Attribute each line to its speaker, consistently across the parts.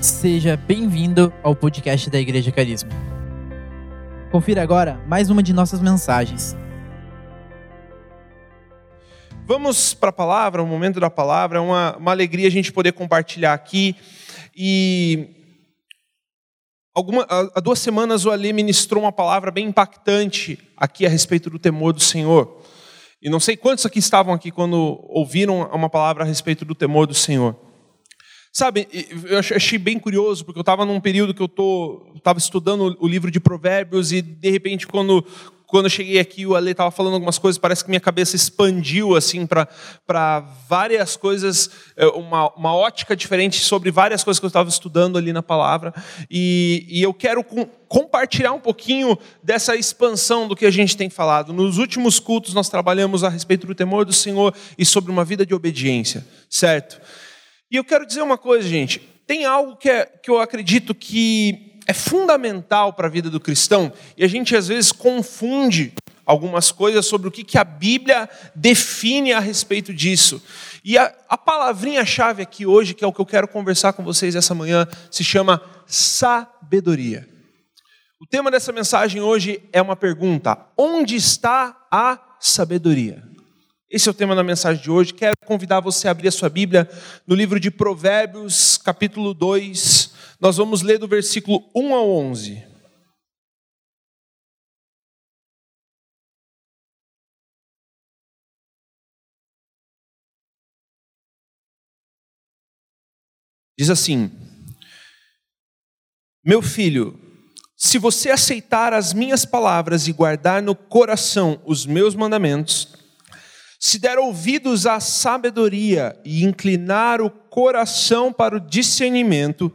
Speaker 1: Seja bem-vindo ao podcast da Igreja Carisma. Confira agora mais uma de nossas mensagens.
Speaker 2: Vamos para a palavra, o momento da palavra. É uma, uma alegria a gente poder compartilhar aqui. E alguma, há duas semanas o Ali ministrou uma palavra bem impactante aqui a respeito do temor do Senhor. E não sei quantos aqui estavam aqui quando ouviram uma palavra a respeito do temor do Senhor. Sabe, eu achei bem curioso, porque eu estava num período que eu estava estudando o livro de Provérbios e, de repente, quando, quando eu cheguei aqui, o Ale estava falando algumas coisas, parece que minha cabeça expandiu assim para várias coisas, é, uma, uma ótica diferente sobre várias coisas que eu estava estudando ali na palavra. E, e eu quero com, compartilhar um pouquinho dessa expansão do que a gente tem falado. Nos últimos cultos, nós trabalhamos a respeito do temor do Senhor e sobre uma vida de obediência, certo? E eu quero dizer uma coisa, gente. Tem algo que, é, que eu acredito que é fundamental para a vida do cristão, e a gente às vezes confunde algumas coisas sobre o que, que a Bíblia define a respeito disso. E a, a palavrinha-chave aqui hoje, que é o que eu quero conversar com vocês essa manhã, se chama sabedoria. O tema dessa mensagem hoje é uma pergunta: onde está a sabedoria? Esse é o tema da mensagem de hoje. Quero convidar você a abrir a sua Bíblia no livro de Provérbios, capítulo 2. Nós vamos ler do versículo 1 ao 11. Diz assim: Meu filho, se você aceitar as minhas palavras e guardar no coração os meus mandamentos, se der ouvidos à sabedoria e inclinar o coração para o discernimento,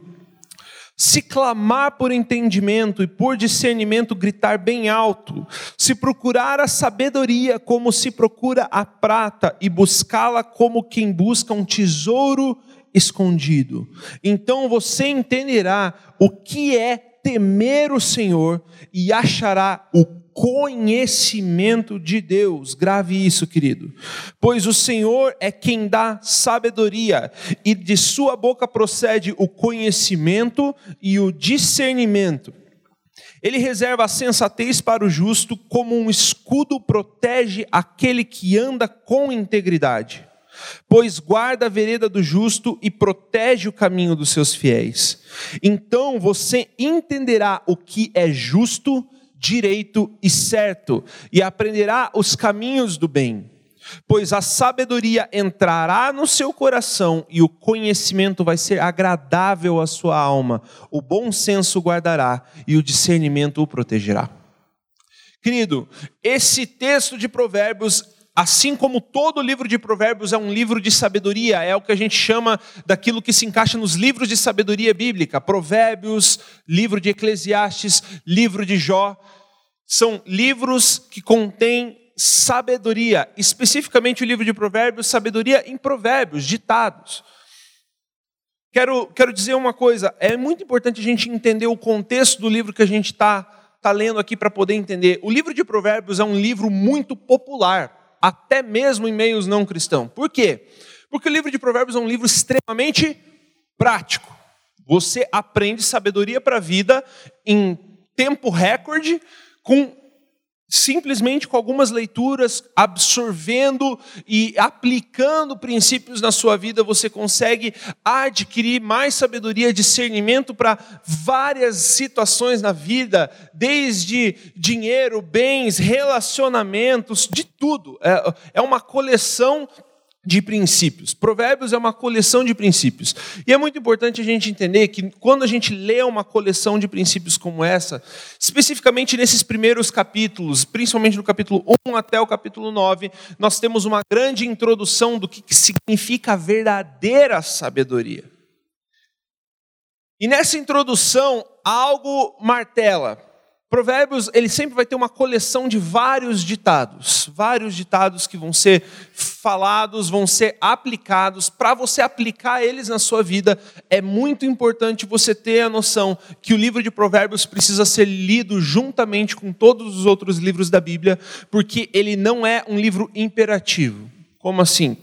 Speaker 2: se clamar por entendimento e por discernimento gritar bem alto, se procurar a sabedoria como se procura a prata e buscá-la como quem busca um tesouro escondido, então você entenderá o que é temer o Senhor e achará o conhecimento de Deus. Grave isso, querido. Pois o Senhor é quem dá sabedoria, e de sua boca procede o conhecimento e o discernimento. Ele reserva a sensatez para o justo, como um escudo protege aquele que anda com integridade. Pois guarda a vereda do justo e protege o caminho dos seus fiéis. Então você entenderá o que é justo direito e certo, e aprenderá os caminhos do bem. Pois a sabedoria entrará no seu coração e o conhecimento vai ser agradável à sua alma. O bom senso guardará e o discernimento o protegerá. Querido, esse texto de Provérbios Assim como todo livro de Provérbios é um livro de sabedoria, é o que a gente chama daquilo que se encaixa nos livros de sabedoria bíblica. Provérbios, livro de Eclesiastes, livro de Jó. São livros que contêm sabedoria, especificamente o livro de Provérbios, sabedoria em provérbios, ditados. Quero, quero dizer uma coisa: é muito importante a gente entender o contexto do livro que a gente está tá lendo aqui para poder entender. O livro de Provérbios é um livro muito popular até mesmo em meios não cristãos. Por quê? Porque o livro de Provérbios é um livro extremamente prático. Você aprende sabedoria para a vida em tempo recorde, com simplesmente com algumas leituras, absorvendo e aplicando princípios na sua vida, você consegue adquirir mais sabedoria, discernimento para várias situações na vida, desde dinheiro, bens, relacionamentos, de tudo. É, é uma coleção de princípios. Provérbios é uma coleção de princípios. E é muito importante a gente entender que quando a gente lê uma coleção de princípios como essa, especificamente nesses primeiros capítulos, principalmente no capítulo 1 até o capítulo 9, nós temos uma grande introdução do que significa a verdadeira sabedoria. E nessa introdução, algo martela. Provérbios, ele sempre vai ter uma coleção de vários ditados, vários ditados que vão ser falados, vão ser aplicados. Para você aplicar eles na sua vida, é muito importante você ter a noção que o livro de Provérbios precisa ser lido juntamente com todos os outros livros da Bíblia, porque ele não é um livro imperativo. Como assim?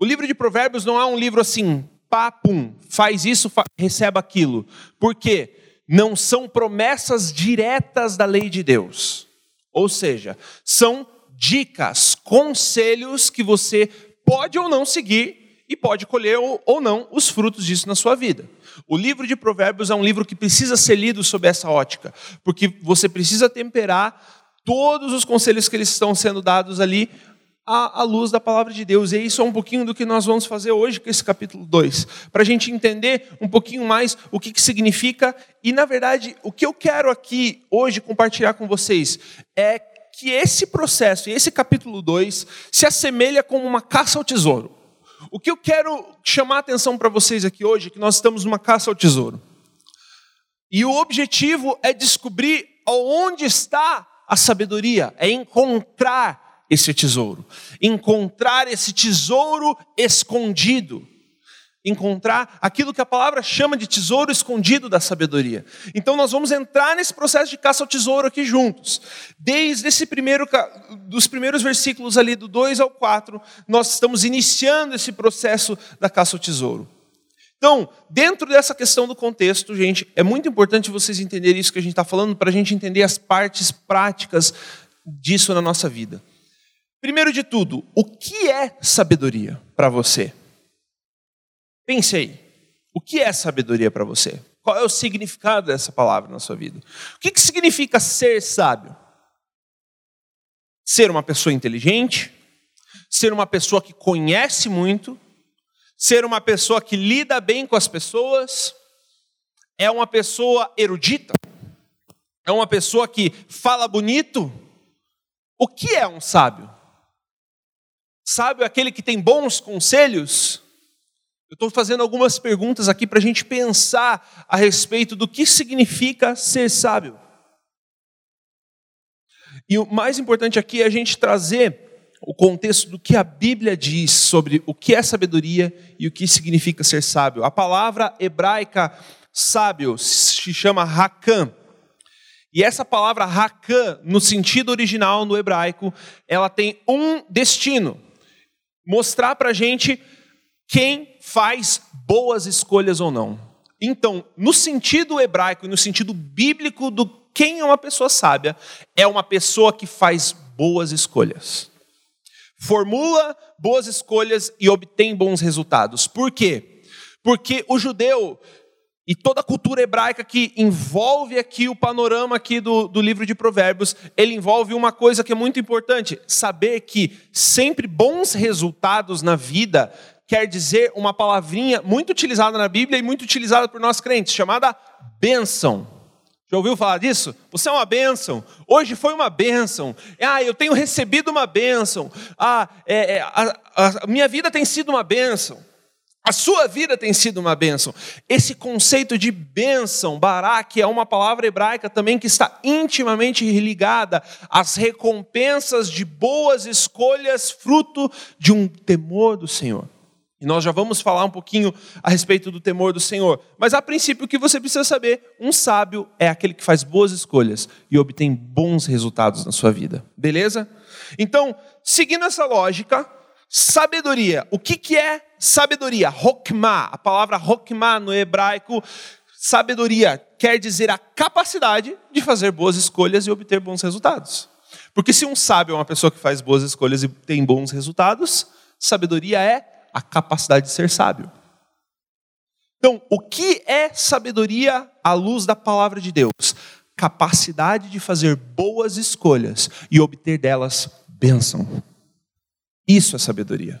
Speaker 2: O livro de Provérbios não é um livro assim, pá, pum, faz isso, fa receba aquilo. Por quê? Não são promessas diretas da lei de Deus. Ou seja, são dicas, conselhos que você pode ou não seguir e pode colher ou não os frutos disso na sua vida. O livro de Provérbios é um livro que precisa ser lido sob essa ótica, porque você precisa temperar todos os conselhos que eles estão sendo dados ali à, luz da palavra de Deus. E isso é um pouquinho do que nós vamos fazer hoje com esse capítulo 2, para a gente entender um pouquinho mais o que, que significa. E, na verdade, o que eu quero aqui hoje compartilhar com vocês é que esse processo esse capítulo 2 se assemelha como uma caça ao tesouro. O que eu quero chamar a atenção para vocês aqui hoje é que nós estamos numa caça ao tesouro. E o objetivo é descobrir onde está a sabedoria, é encontrar esse tesouro, encontrar esse tesouro escondido, encontrar aquilo que a palavra chama de tesouro escondido da sabedoria. Então nós vamos entrar nesse processo de caça ao tesouro aqui juntos. Desde esse primeiro dos primeiros versículos ali do 2 ao 4, nós estamos iniciando esse processo da caça ao tesouro. Então, dentro dessa questão do contexto, gente, é muito importante vocês entenderem isso que a gente está falando, para a gente entender as partes práticas disso na nossa vida. Primeiro de tudo, o que é sabedoria para você? Pense aí. O que é sabedoria para você? Qual é o significado dessa palavra na sua vida? O que, que significa ser sábio? Ser uma pessoa inteligente? Ser uma pessoa que conhece muito? Ser uma pessoa que lida bem com as pessoas? É uma pessoa erudita? É uma pessoa que fala bonito? O que é um sábio? Sábio é aquele que tem bons conselhos? Eu estou fazendo algumas perguntas aqui para a gente pensar a respeito do que significa ser sábio. E o mais importante aqui é a gente trazer o contexto do que a Bíblia diz sobre o que é sabedoria e o que significa ser sábio. A palavra hebraica sábio se chama Hakam. E essa palavra Hakam, no sentido original no hebraico, ela tem um destino mostrar para a gente quem faz boas escolhas ou não. Então, no sentido hebraico e no sentido bíblico do quem é uma pessoa sábia, é uma pessoa que faz boas escolhas. Formula boas escolhas e obtém bons resultados. Por quê? Porque o judeu e toda a cultura hebraica que envolve aqui o panorama aqui do, do livro de Provérbios, ele envolve uma coisa que é muito importante: saber que sempre bons resultados na vida quer dizer uma palavrinha muito utilizada na Bíblia e muito utilizada por nós crentes, chamada bênção. Já ouviu falar disso? Você é uma bênção. Hoje foi uma bênção. Ah, eu tenho recebido uma bênção. Ah, é, é, a, a minha vida tem sido uma bênção. A sua vida tem sido uma bênção. Esse conceito de bênção, barak, é uma palavra hebraica também que está intimamente ligada às recompensas de boas escolhas, fruto de um temor do Senhor. E nós já vamos falar um pouquinho a respeito do temor do Senhor. Mas a princípio, o que você precisa saber: um sábio é aquele que faz boas escolhas e obtém bons resultados na sua vida. Beleza? Então, seguindo essa lógica, Sabedoria. O que, que é sabedoria? Hokmah. A palavra hokmah no hebraico, sabedoria, quer dizer a capacidade de fazer boas escolhas e obter bons resultados. Porque se um sábio é uma pessoa que faz boas escolhas e tem bons resultados, sabedoria é a capacidade de ser sábio. Então, o que é sabedoria à luz da palavra de Deus? Capacidade de fazer boas escolhas e obter delas bênção. Isso é sabedoria.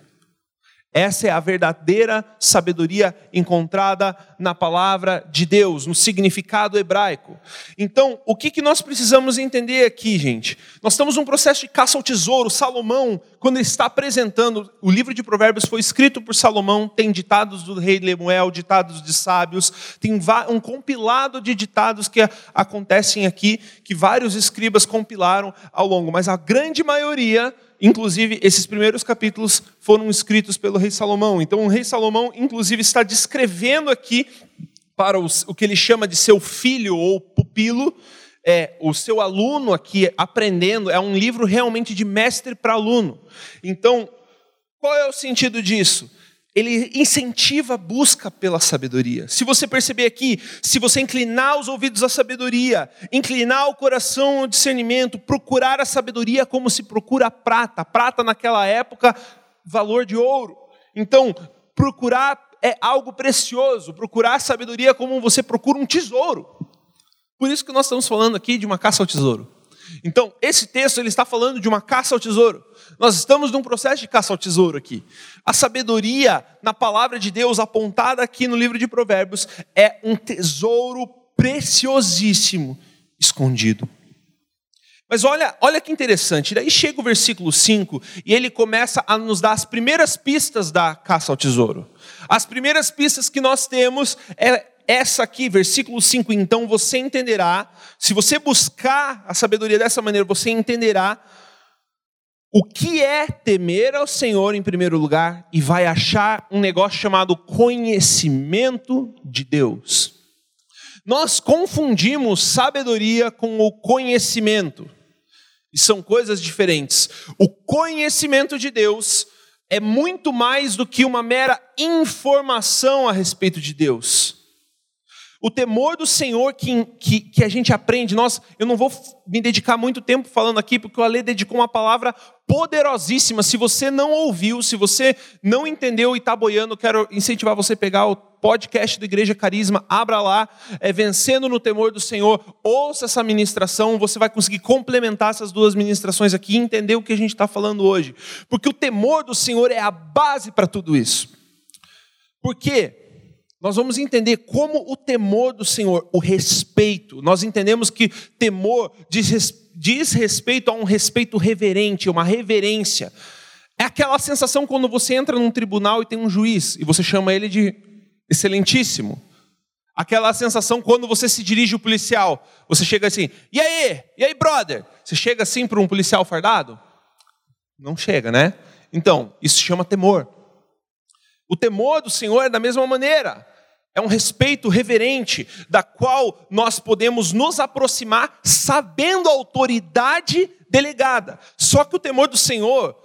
Speaker 2: Essa é a verdadeira sabedoria encontrada na palavra de Deus, no significado hebraico. Então, o que, que nós precisamos entender aqui, gente? Nós estamos num processo de caça ao tesouro. Salomão, quando ele está apresentando, o livro de Provérbios foi escrito por Salomão, tem ditados do rei Lemuel, ditados de sábios, tem um compilado de ditados que acontecem aqui, que vários escribas compilaram ao longo, mas a grande maioria Inclusive, esses primeiros capítulos foram escritos pelo rei Salomão. Então, o rei Salomão, inclusive, está descrevendo aqui para os, o que ele chama de seu filho ou pupilo, é, o seu aluno aqui aprendendo. É um livro realmente de mestre para aluno. Então, qual é o sentido disso? Ele incentiva a busca pela sabedoria. Se você perceber aqui, se você inclinar os ouvidos à sabedoria, inclinar o coração ao discernimento, procurar a sabedoria como se procura a prata, prata naquela época, valor de ouro. Então, procurar é algo precioso, procurar a sabedoria como você procura um tesouro. Por isso que nós estamos falando aqui de uma caça ao tesouro. Então, esse texto ele está falando de uma caça ao tesouro. Nós estamos num processo de caça ao tesouro aqui. A sabedoria na palavra de Deus apontada aqui no livro de Provérbios é um tesouro preciosíssimo escondido. Mas olha, olha que interessante. Daí chega o versículo 5 e ele começa a nos dar as primeiras pistas da caça ao tesouro. As primeiras pistas que nós temos é essa aqui, versículo 5, então você entenderá, se você buscar a sabedoria dessa maneira, você entenderá o que é temer ao Senhor em primeiro lugar e vai achar um negócio chamado conhecimento de Deus. Nós confundimos sabedoria com o conhecimento. E são coisas diferentes. O conhecimento de Deus é muito mais do que uma mera informação a respeito de Deus. O temor do Senhor que, que, que, a gente aprende, nós, eu não vou me dedicar muito tempo falando aqui, porque o Ale dedicou uma palavra poderosíssima. Se você não ouviu, se você não entendeu e está boiando, quero incentivar você a pegar o podcast do Igreja Carisma, abra lá, é, Vencendo no Temor do Senhor, ouça essa ministração, você vai conseguir complementar essas duas ministrações aqui e entender o que a gente está falando hoje. Porque o temor do Senhor é a base para tudo isso. Por quê? Nós vamos entender como o temor do Senhor, o respeito, nós entendemos que temor diz, diz respeito a um respeito reverente, uma reverência. É aquela sensação quando você entra num tribunal e tem um juiz e você chama ele de excelentíssimo. Aquela sensação quando você se dirige ao policial, você chega assim, e aí? E aí, brother? Você chega assim para um policial fardado? Não chega, né? Então, isso chama temor. O temor do Senhor é da mesma maneira. É um respeito reverente, da qual nós podemos nos aproximar sabendo a autoridade delegada. Só que o temor do Senhor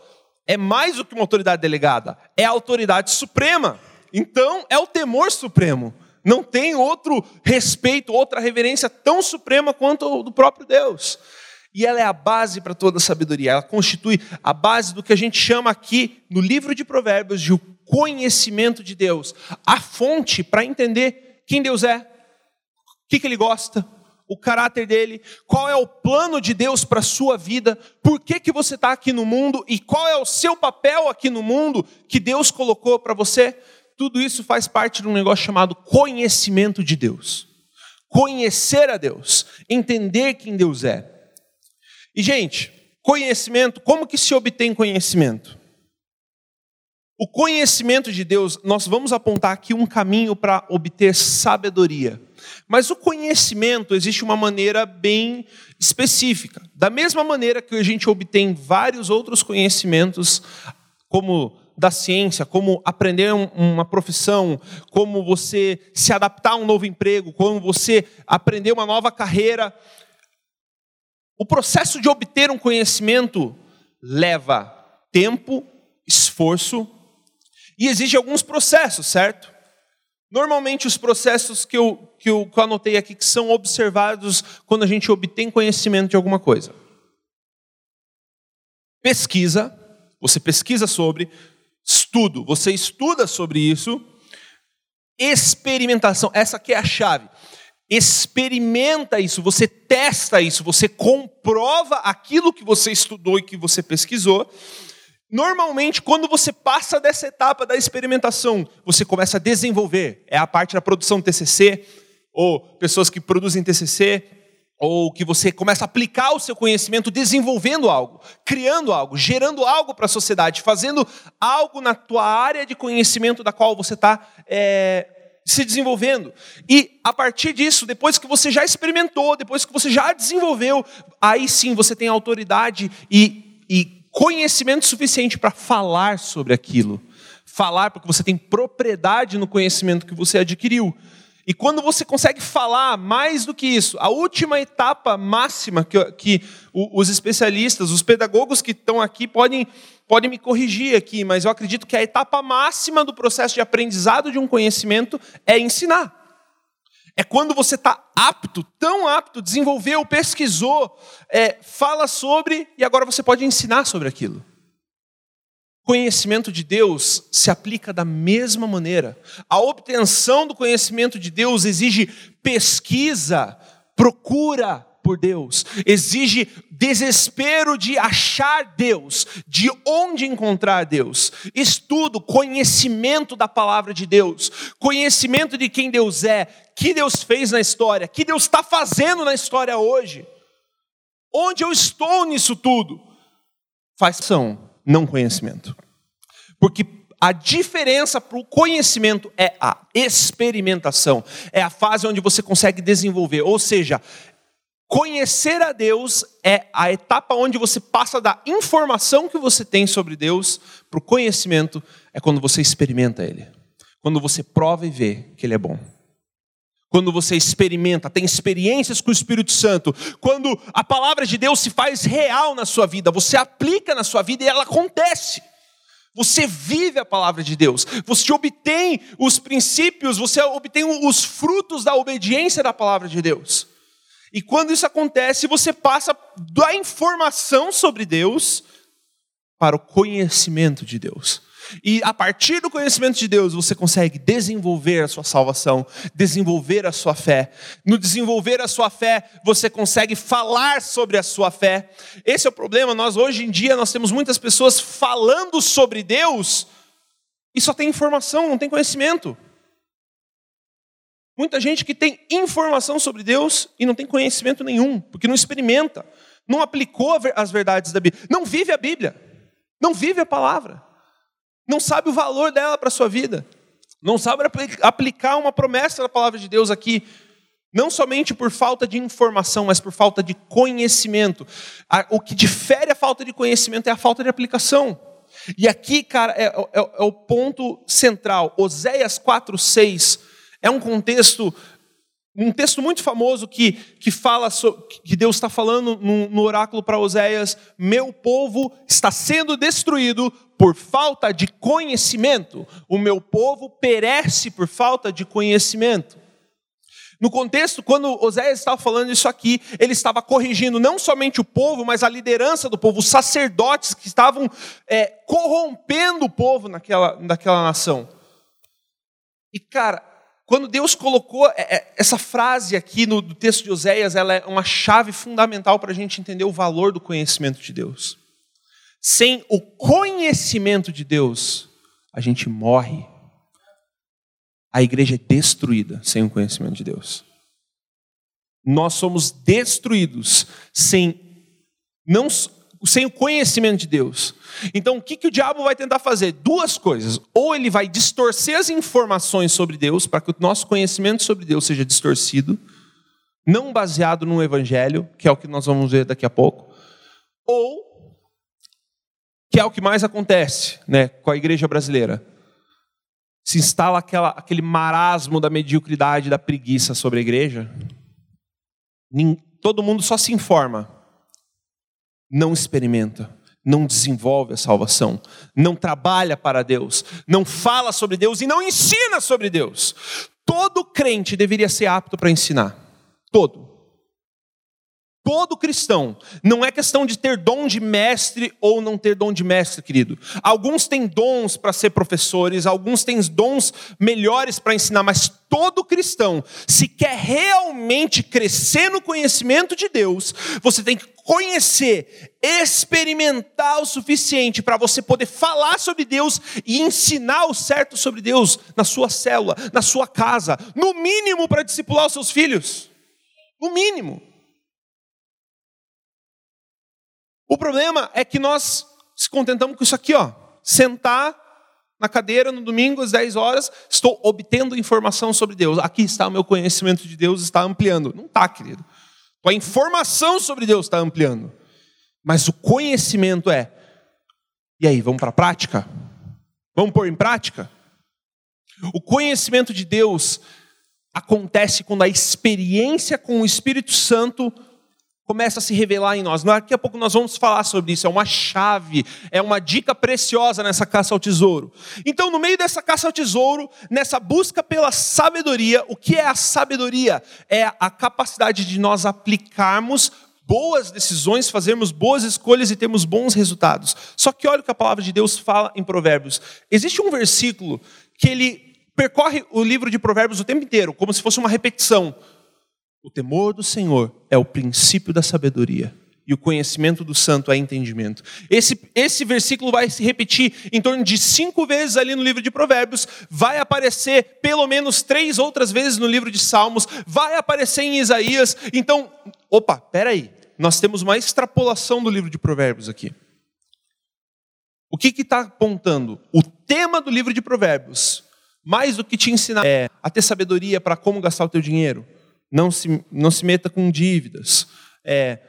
Speaker 2: é mais do que uma autoridade delegada, é a autoridade suprema. Então, é o temor supremo. Não tem outro respeito, outra reverência tão suprema quanto o do próprio Deus. E ela é a base para toda a sabedoria. Ela constitui a base do que a gente chama aqui no livro de Provérbios de o conhecimento de Deus, a fonte para entender quem Deus é, o que, que Ele gosta, o caráter dele, qual é o plano de Deus para a sua vida, por que, que você está aqui no mundo e qual é o seu papel aqui no mundo que Deus colocou para você. Tudo isso faz parte de um negócio chamado conhecimento de Deus. Conhecer a Deus, entender quem Deus é. E, gente, conhecimento, como que se obtém conhecimento? O conhecimento de Deus, nós vamos apontar aqui um caminho para obter sabedoria. Mas o conhecimento existe uma maneira bem específica. Da mesma maneira que a gente obtém vários outros conhecimentos, como da ciência, como aprender uma profissão, como você se adaptar a um novo emprego, como você aprender uma nova carreira. O processo de obter um conhecimento leva tempo, esforço e existem alguns processos, certo? Normalmente, os processos que eu, que, eu, que anotei aqui que são observados quando a gente obtém conhecimento de alguma coisa. Pesquisa, você pesquisa sobre, estudo, você estuda sobre isso. Experimentação, essa aqui é a chave. Experimenta isso, você testa isso, você comprova aquilo que você estudou e que você pesquisou Normalmente, quando você passa dessa etapa da experimentação, você começa a desenvolver. É a parte da produção TCC, ou pessoas que produzem TCC, ou que você começa a aplicar o seu conhecimento desenvolvendo algo, criando algo, gerando algo para a sociedade, fazendo algo na tua área de conhecimento da qual você está é, se desenvolvendo. E a partir disso, depois que você já experimentou, depois que você já desenvolveu, aí sim você tem autoridade e, e conhecimento suficiente para falar sobre aquilo. Falar porque você tem propriedade no conhecimento que você adquiriu. E quando você consegue falar mais do que isso, a última etapa máxima que, que os especialistas, os pedagogos que estão aqui podem, podem me corrigir aqui, mas eu acredito que a etapa máxima do processo de aprendizado de um conhecimento é ensinar. É quando você está apto, tão apto, desenvolveu, pesquisou, é, fala sobre e agora você pode ensinar sobre aquilo conhecimento de Deus se aplica da mesma maneira. A obtenção do conhecimento de Deus exige pesquisa, procura por Deus, exige desespero de achar Deus, de onde encontrar Deus, estudo, conhecimento da palavra de Deus, conhecimento de quem Deus é, que Deus fez na história, que Deus está fazendo na história hoje, onde eu estou nisso tudo. Faz são não conhecimento. Porque a diferença para o conhecimento é a experimentação, é a fase onde você consegue desenvolver. Ou seja, conhecer a Deus é a etapa onde você passa da informação que você tem sobre Deus para o conhecimento, é quando você experimenta Ele. Quando você prova e vê que Ele é bom quando você experimenta, tem experiências com o Espírito Santo, quando a palavra de Deus se faz real na sua vida, você aplica na sua vida e ela acontece. Você vive a palavra de Deus, você obtém os princípios, você obtém os frutos da obediência da palavra de Deus. E quando isso acontece, você passa da informação sobre Deus para o conhecimento de Deus. E a partir do conhecimento de Deus, você consegue desenvolver a sua salvação, desenvolver a sua fé. No desenvolver a sua fé, você consegue falar sobre a sua fé. Esse é o problema. Nós hoje em dia nós temos muitas pessoas falando sobre Deus e só tem informação, não tem conhecimento. Muita gente que tem informação sobre Deus e não tem conhecimento nenhum, porque não experimenta, não aplicou as verdades da Bíblia, não vive a Bíblia, não vive a palavra não sabe o valor dela para a sua vida, não sabe aplicar uma promessa da palavra de Deus aqui, não somente por falta de informação, mas por falta de conhecimento. O que difere a falta de conhecimento é a falta de aplicação. E aqui, cara, é, é, é o ponto central. Oséias 4,6 é um contexto um texto muito famoso que, que fala que Deus está falando no, no oráculo para Oséias: Meu povo está sendo destruído por falta de conhecimento. O meu povo perece por falta de conhecimento. No contexto, quando Oséias estava falando isso aqui, ele estava corrigindo não somente o povo, mas a liderança do povo, os sacerdotes que estavam é, corrompendo o povo naquela, naquela nação. E cara, quando Deus colocou é, é, essa frase aqui no texto de Oséias, ela é uma chave fundamental para a gente entender o valor do conhecimento de Deus. Sem o conhecimento de Deus, a gente morre. A igreja é destruída sem o conhecimento de Deus. Nós somos destruídos sem não sem o conhecimento de Deus. Então, o que, que o diabo vai tentar fazer? Duas coisas. Ou ele vai distorcer as informações sobre Deus, para que o nosso conhecimento sobre Deus seja distorcido, não baseado no evangelho, que é o que nós vamos ver daqui a pouco, ou, que é o que mais acontece né, com a igreja brasileira, se instala aquela, aquele marasmo da mediocridade, da preguiça sobre a igreja, todo mundo só se informa, não experimenta, não desenvolve a salvação, não trabalha para Deus, não fala sobre Deus e não ensina sobre Deus. Todo crente deveria ser apto para ensinar. Todo. Todo cristão. Não é questão de ter dom de mestre ou não ter dom de mestre, querido. Alguns têm dons para ser professores, alguns têm dons melhores para ensinar, mas todo cristão, se quer realmente crescer no conhecimento de Deus, você tem que conhecer, experimentar o suficiente para você poder falar sobre Deus e ensinar o certo sobre Deus na sua célula, na sua casa, no mínimo para discipular os seus filhos. No mínimo. O problema é que nós se contentamos com isso aqui, ó. Sentar na cadeira no domingo às 10 horas, estou obtendo informação sobre Deus. Aqui está o meu conhecimento de Deus, está ampliando. Não está, querido. A informação sobre Deus está ampliando. Mas o conhecimento é. E aí, vamos para a prática? Vamos pôr em prática? O conhecimento de Deus acontece quando a experiência com o Espírito Santo começa a se revelar em nós. Daqui a pouco nós vamos falar sobre isso. É uma chave, é uma dica preciosa nessa caça ao tesouro. Então, no meio dessa caça ao tesouro, nessa busca pela sabedoria, o que é a sabedoria? É a capacidade de nós aplicarmos boas decisões, fazermos boas escolhas e termos bons resultados. Só que olha o que a palavra de Deus fala em Provérbios. Existe um versículo que ele percorre o livro de Provérbios o tempo inteiro, como se fosse uma repetição. O temor do Senhor é o princípio da sabedoria. E o conhecimento do santo é entendimento. Esse, esse versículo vai se repetir em torno de cinco vezes ali no livro de Provérbios, vai aparecer pelo menos três outras vezes no livro de Salmos, vai aparecer em Isaías. Então, opa, peraí, nós temos uma extrapolação do livro de Provérbios aqui. O que está apontando? O tema do livro de Provérbios mais do que te ensinar é, a ter sabedoria para como gastar o teu dinheiro. Não se, não se meta com dívidas. É,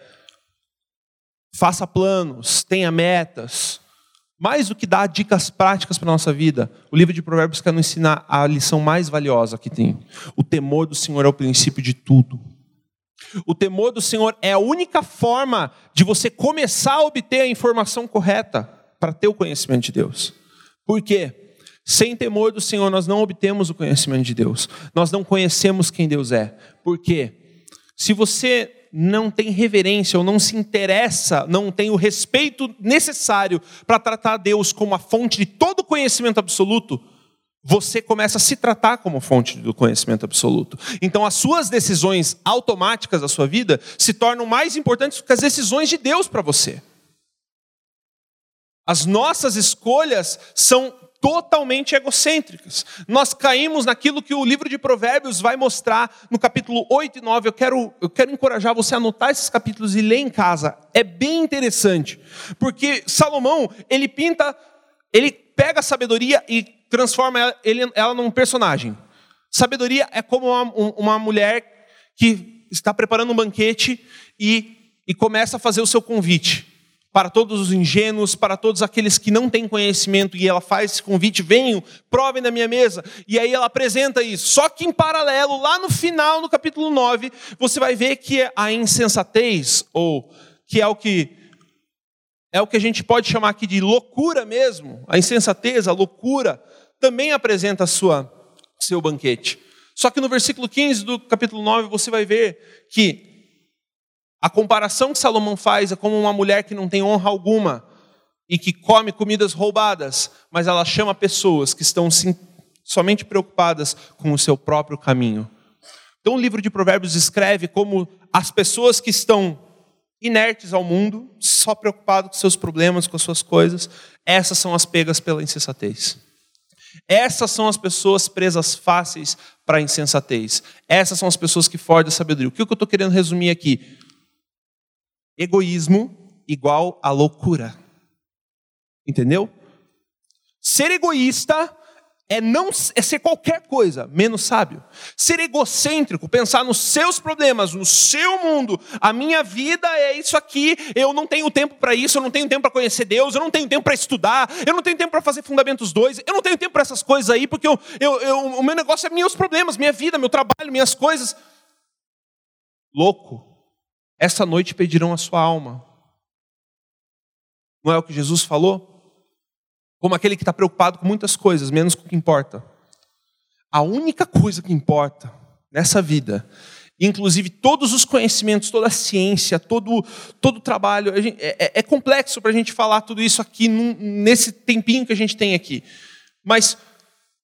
Speaker 2: faça planos, tenha metas. Mais do que dar dicas práticas para a nossa vida, o livro de Provérbios quer nos ensinar a lição mais valiosa que tem. O temor do Senhor é o princípio de tudo. O temor do Senhor é a única forma de você começar a obter a informação correta para ter o conhecimento de Deus. Por quê? Sem temor do Senhor, nós não obtemos o conhecimento de Deus. Nós não conhecemos quem Deus é. Por quê? Se você não tem reverência ou não se interessa, não tem o respeito necessário para tratar Deus como a fonte de todo conhecimento absoluto, você começa a se tratar como fonte do conhecimento absoluto. Então, as suas decisões automáticas da sua vida se tornam mais importantes que as decisões de Deus para você. As nossas escolhas são totalmente egocêntricas. Nós caímos naquilo que o livro de Provérbios vai mostrar no capítulo 8 e 9. Eu quero, eu quero encorajar você a anotar esses capítulos e ler em casa. É bem interessante, porque Salomão, ele pinta, ele pega a sabedoria e transforma ela, ele, ela num personagem. Sabedoria é como uma, uma mulher que está preparando um banquete e, e começa a fazer o seu convite para todos os ingênuos, para todos aqueles que não têm conhecimento, e ela faz esse convite: venham, provem da minha mesa, e aí ela apresenta isso. Só que em paralelo, lá no final, no capítulo 9, você vai ver que a insensatez, ou que é o que é o que a gente pode chamar aqui de loucura mesmo, a insensatez, a loucura, também apresenta sua seu banquete. Só que no versículo 15 do capítulo 9 você vai ver que a comparação que Salomão faz é como uma mulher que não tem honra alguma e que come comidas roubadas, mas ela chama pessoas que estão sim, somente preocupadas com o seu próprio caminho. Então o livro de Provérbios escreve como as pessoas que estão inertes ao mundo, só preocupadas com seus problemas, com as suas coisas, essas são as pegas pela insensatez. Essas são as pessoas presas fáceis para a insensatez. Essas são as pessoas que fogem da sabedoria. O que eu estou querendo resumir aqui? Egoísmo igual a loucura. Entendeu? Ser egoísta é não é ser qualquer coisa menos sábio. Ser egocêntrico, pensar nos seus problemas, no seu mundo. A minha vida é isso aqui. Eu não tenho tempo para isso. Eu não tenho tempo para conhecer Deus. Eu não tenho tempo para estudar. Eu não tenho tempo para fazer fundamentos dois. Eu não tenho tempo para essas coisas aí porque eu, eu, eu, o meu negócio é meus problemas, minha vida, meu trabalho, minhas coisas. Louco essa noite pedirão a sua alma. Não é o que Jesus falou? Como aquele que está preocupado com muitas coisas, menos com o que importa. A única coisa que importa nessa vida, inclusive todos os conhecimentos, toda a ciência, todo, todo o trabalho, gente, é, é, é, complexo para a gente falar tudo isso aqui num, nesse tempinho que a gente tem aqui. Mas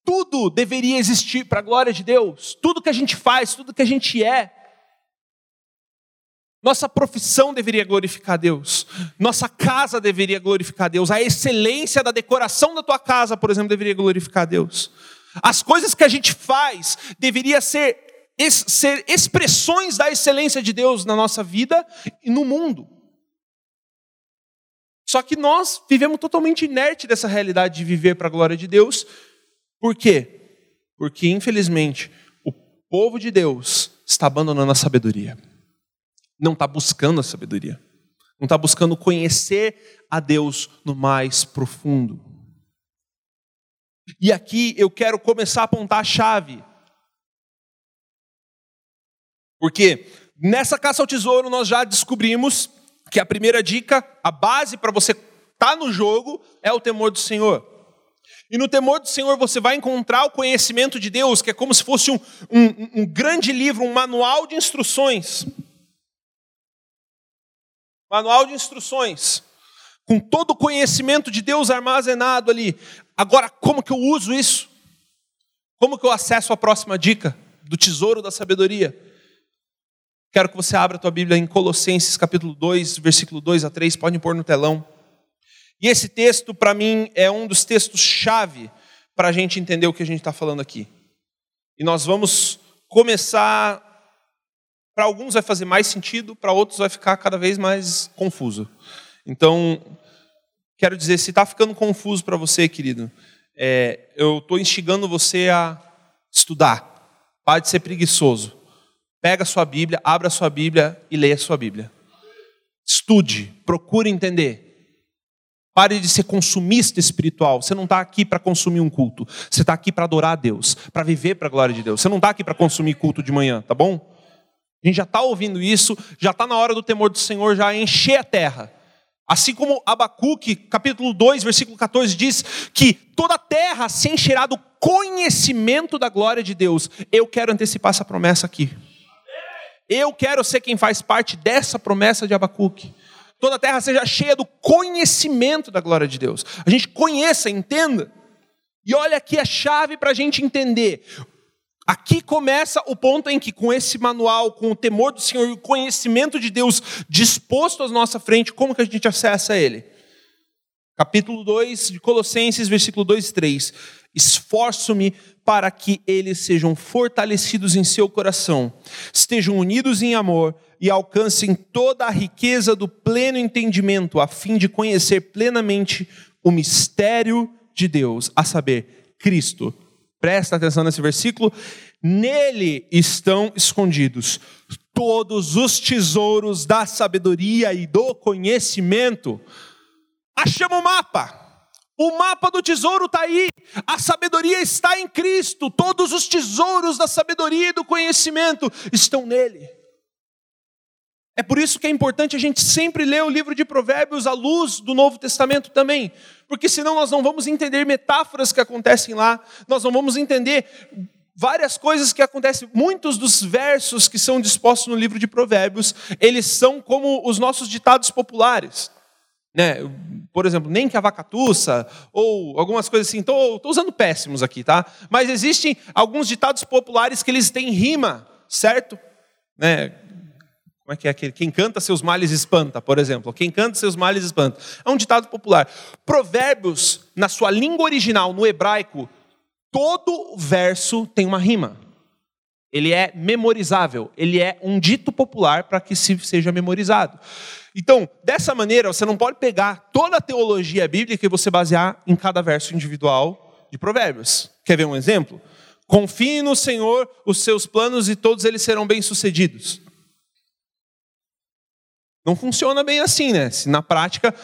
Speaker 2: tudo deveria existir para a glória de Deus. Tudo que a gente faz, tudo que a gente é, nossa profissão deveria glorificar Deus. Nossa casa deveria glorificar Deus. A excelência da decoração da tua casa, por exemplo, deveria glorificar Deus. As coisas que a gente faz deveria ser, ser expressões da excelência de Deus na nossa vida e no mundo. Só que nós vivemos totalmente inerte dessa realidade de viver para a glória de Deus. Por quê? Porque, infelizmente, o povo de Deus está abandonando a sabedoria não está buscando a sabedoria, não está buscando conhecer a Deus no mais profundo. E aqui eu quero começar a apontar a chave. Porque nessa caça ao tesouro nós já descobrimos que a primeira dica, a base para você estar tá no jogo é o temor do Senhor. E no temor do Senhor você vai encontrar o conhecimento de Deus, que é como se fosse um, um, um grande livro, um manual de instruções. Manual de instruções. Com todo o conhecimento de Deus armazenado ali. Agora, como que eu uso isso? Como que eu acesso a próxima dica do tesouro da sabedoria? Quero que você abra a tua Bíblia em Colossenses capítulo 2, versículo 2 a 3, pode pôr no telão. E esse texto, para mim, é um dos textos-chave para a gente entender o que a gente está falando aqui. E nós vamos começar. Para alguns vai fazer mais sentido, para outros vai ficar cada vez mais confuso. Então, quero dizer, se está ficando confuso para você, querido, é, eu estou instigando você a estudar. Pare de ser preguiçoso. Pega a sua Bíblia, abra a sua Bíblia e leia a sua Bíblia. Estude, procure entender. Pare de ser consumista espiritual. Você não está aqui para consumir um culto. Você está aqui para adorar a Deus, para viver para a glória de Deus. Você não está aqui para consumir culto de manhã, tá bom? A gente já está ouvindo isso, já está na hora do temor do Senhor já encher a terra. Assim como Abacuque, capítulo 2, versículo 14, diz que toda a terra se encherá do conhecimento da glória de Deus. Eu quero antecipar essa promessa aqui. Eu quero ser quem faz parte dessa promessa de Abacuque toda a terra seja cheia do conhecimento da glória de Deus. A gente conheça, entenda. E olha aqui a chave para a gente entender. Aqui começa o ponto em que, com esse manual, com o temor do Senhor e o conhecimento de Deus disposto à nossa frente, como que a gente acessa ele? Capítulo 2 de Colossenses, versículo 2 e 3. Esforço-me para que eles sejam fortalecidos em seu coração, estejam unidos em amor e alcancem toda a riqueza do pleno entendimento, a fim de conhecer plenamente o mistério de Deus, a saber, Cristo. Presta atenção nesse versículo. Nele estão escondidos todos os tesouros da sabedoria e do conhecimento. Achamos o mapa. O mapa do tesouro está aí, a sabedoria está em Cristo, todos os tesouros da sabedoria e do conhecimento estão nele. É por isso que é importante a gente sempre ler o livro de Provérbios à luz do Novo Testamento também, porque senão nós não vamos entender metáforas que acontecem lá, nós não vamos entender várias coisas que acontecem. Muitos dos versos que são dispostos no livro de Provérbios, eles são como os nossos ditados populares. Né? Por exemplo, nem que a vaca tussa, ou algumas coisas assim. Estou usando péssimos aqui, tá? Mas existem alguns ditados populares que eles têm rima, certo? Né? Como é que é aquele? Quem canta seus males espanta, por exemplo. Quem canta seus males espanta. É um ditado popular. Provérbios, na sua língua original, no hebraico, todo verso tem uma rima. Ele é memorizável, ele é um dito popular para que se seja memorizado. Então, dessa maneira, você não pode pegar toda a teologia bíblica e você basear em cada verso individual de Provérbios. Quer ver um exemplo? Confie no Senhor os seus planos e todos eles serão bem-sucedidos. Não funciona bem assim, né? Se na prática,